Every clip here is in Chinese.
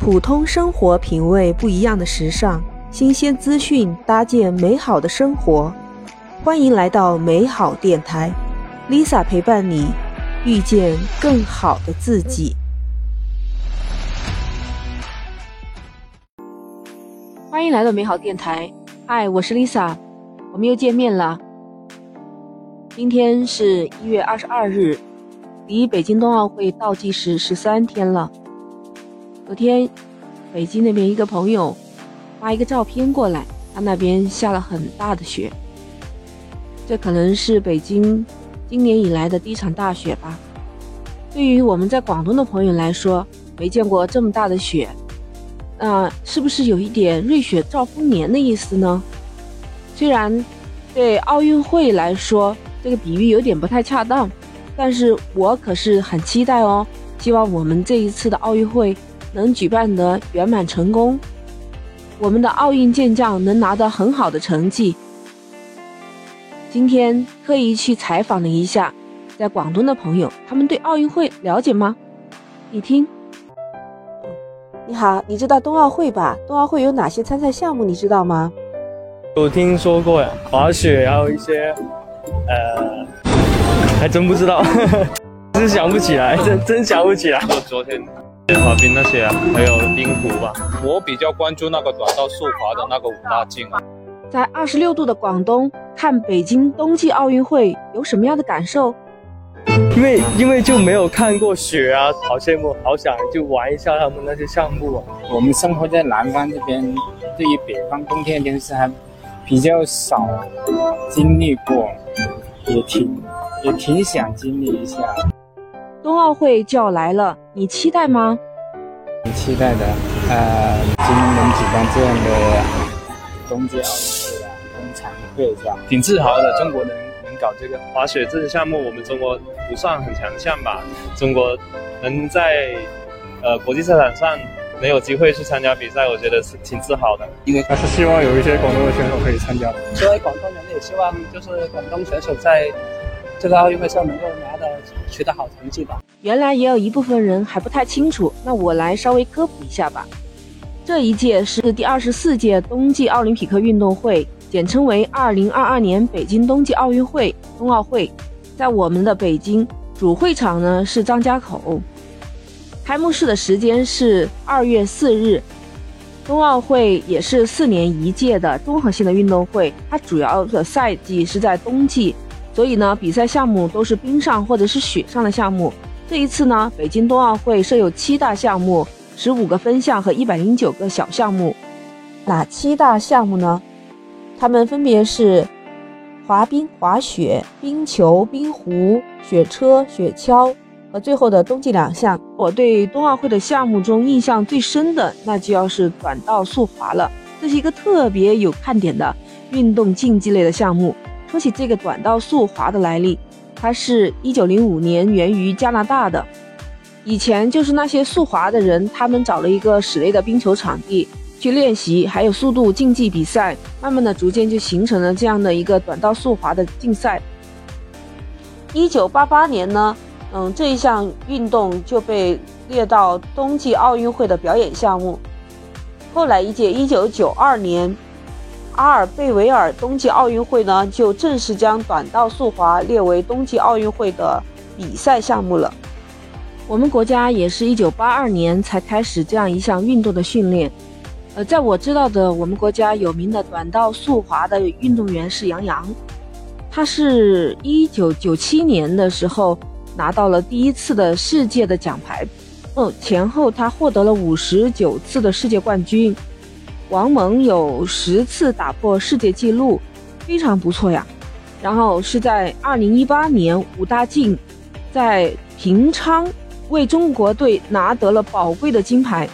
普通生活品味不一样的时尚，新鲜资讯搭建美好的生活。欢迎来到美好电台，Lisa 陪伴你，遇见更好的自己。欢迎来到美好电台，嗨，我是 Lisa，我们又见面了。今天是一月二十二日，离北京冬奥会倒计时十三天了。昨天，北京那边一个朋友发一个照片过来，他那边下了很大的雪，这可能是北京今年以来的第一场大雪吧。对于我们在广东的朋友来说，没见过这么大的雪，那是不是有一点瑞雪兆丰年的意思呢？虽然对奥运会来说，这个比喻有点不太恰当，但是我可是很期待哦，希望我们这一次的奥运会。能举办得圆满成功，我们的奥运健将能拿到很好的成绩。今天特意去采访了一下在广东的朋友，他们对奥运会了解吗？你听。你好，你知道冬奥会吧？冬奥会有哪些参赛项目？你知道吗？有听说过呀，滑雪，还有一些，呃，还真不知道，真想不起来，真真想不起来。我昨天。滑冰那些啊，还有冰壶吧。我比较关注那个短道速滑的那个五大靖啊。在二十六度的广东看北京冬季奥运会有什么样的感受？因为因为就没有看过雪啊，好羡慕，好想就玩一下他们那些项目啊。我们生活在南方这边，对于北方冬天天气还比较少经历过，也挺也挺想经历一下。冬奥会就要来了，你期待吗？很期待的，呃，今年能举办这样的冬季奥运会啊，冬残会是吧？挺自豪的，中国能能搞这个滑雪这些项目，我们中国不算很强项吧？中国能在呃国际赛场上能有机会去参加比赛，我觉得是挺自豪的。因为还是希望有一些广东的选手可以参加。作为广东人，也希望就是广东选手在。这个奥运会上能够拿到取得好成绩吧？原来也有一部分人还不太清楚，那我来稍微科普一下吧。这一届是第二十四届冬季奥林匹克运动会，简称为二零二二年北京冬季奥运会（冬奥会）。在我们的北京主会场呢是张家口，开幕式的时间是二月四日。冬奥会也是四年一届的综合性的运动会，它主要的赛季是在冬季。所以呢，比赛项目都是冰上或者是雪上的项目。这一次呢，北京冬奥会设有七大项目、十五个分项和一百零九个小项目。哪七大项目呢？它们分别是滑冰、滑雪、冰球、冰壶、雪车、雪橇和最后的冬季两项。我对冬奥会的项目中印象最深的，那就要是短道速滑了。这是一个特别有看点的运动竞技类的项目。说起这个短道速滑的来历，它是一九零五年源于加拿大的。以前就是那些速滑的人，他们找了一个室内的冰球场地去练习，还有速度竞技比赛，慢慢的逐渐就形成了这样的一个短道速滑的竞赛。一九八八年呢，嗯，这一项运动就被列到冬季奥运会的表演项目。后来一届一九九二年。阿尔贝维尔冬季奥运会呢，就正式将短道速滑列为冬季奥运会的比赛项目了。我们国家也是一九八二年才开始这样一项运动的训练。呃，在我知道的，我们国家有名的短道速滑的运动员是杨洋，他是一九九七年的时候拿到了第一次的世界的奖牌，嗯，前后他获得了五十九次的世界冠军。王蒙有十次打破世界纪录，非常不错呀。然后是在二零一八年，武大靖在平昌为中国队拿得了宝贵的金牌。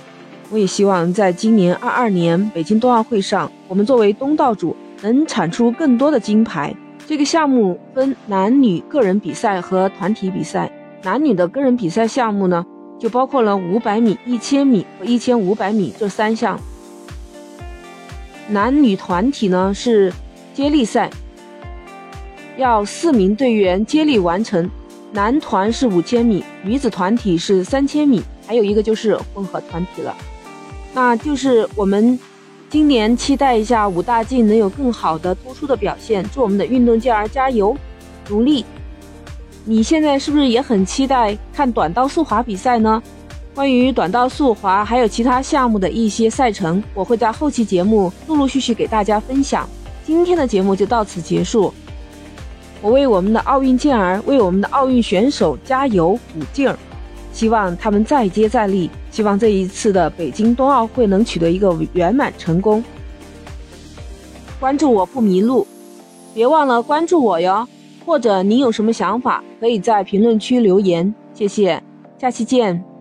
我也希望在今年二二年北京冬奥会上，我们作为东道主能产出更多的金牌。这个项目分男女个人比赛和团体比赛。男女的个人比赛项目呢，就包括了五百米、一千米和一千五百米这三项。男女团体呢是接力赛，要四名队员接力完成。男团是五千米，女子团体是三千米，还有一个就是混合团体了。那就是我们今年期待一下武大靖能有更好的突出的表现，祝我们的运动健儿加油努力。你现在是不是也很期待看短道速滑比赛呢？关于短道速滑还有其他项目的一些赛程，我会在后期节目陆陆续续给大家分享。今天的节目就到此结束。我为我们的奥运健儿，为我们的奥运选手加油鼓劲儿，希望他们再接再厉，希望这一次的北京冬奥会能取得一个圆满成功。关注我不迷路，别忘了关注我哟。或者您有什么想法，可以在评论区留言。谢谢，下期见。